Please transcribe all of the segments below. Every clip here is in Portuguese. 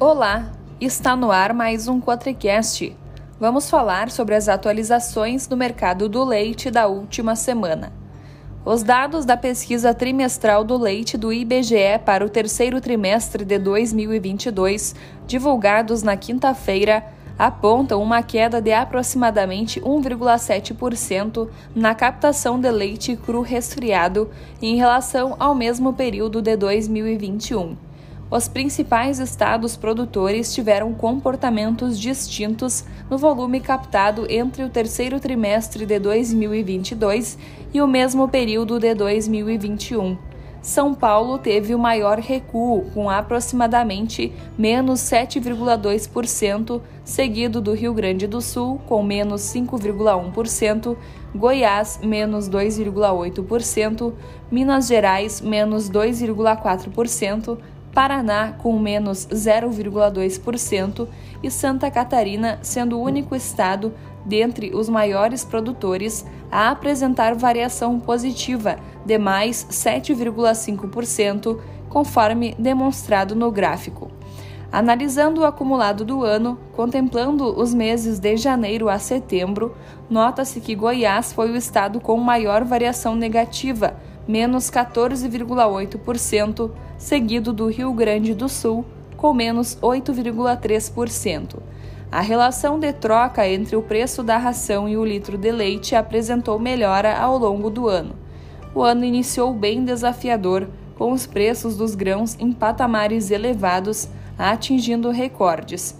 Olá, está no ar mais um Quatricast. Vamos falar sobre as atualizações no mercado do leite da última semana. Os dados da pesquisa trimestral do leite do IBGE para o terceiro trimestre de 2022, divulgados na quinta-feira, apontam uma queda de aproximadamente 1,7% na captação de leite cru resfriado em relação ao mesmo período de 2021 os principais estados produtores tiveram comportamentos distintos no volume captado entre o terceiro trimestre de 2022 e o mesmo período de 2021. São Paulo teve o maior recuo, com aproximadamente menos 7,2%, seguido do Rio Grande do Sul, com menos 5,1%, Goiás, menos 2,8%, Minas Gerais, menos 2,4%, Paraná com menos 0,2% e Santa Catarina sendo o único estado dentre os maiores produtores a apresentar variação positiva de mais 7,5%, conforme demonstrado no gráfico. Analisando o acumulado do ano, contemplando os meses de janeiro a setembro, nota-se que Goiás foi o estado com maior variação negativa, menos 14,8%, seguido do Rio Grande do Sul, com menos 8,3%. A relação de troca entre o preço da ração e o litro de leite apresentou melhora ao longo do ano. O ano iniciou bem desafiador, com os preços dos grãos em patamares elevados, atingindo recordes.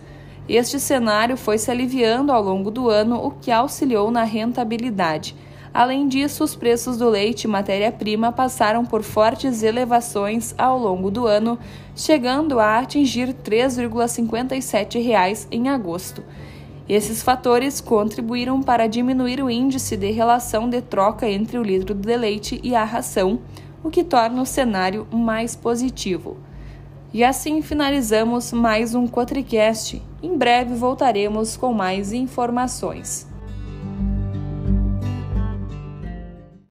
Este cenário foi se aliviando ao longo do ano, o que auxiliou na rentabilidade Além disso, os preços do leite e matéria-prima passaram por fortes elevações ao longo do ano, chegando a atingir R$ 3,57 em agosto. Esses fatores contribuíram para diminuir o índice de relação de troca entre o litro de leite e a ração, o que torna o cenário mais positivo. E assim finalizamos mais um Cotricast. Em breve voltaremos com mais informações.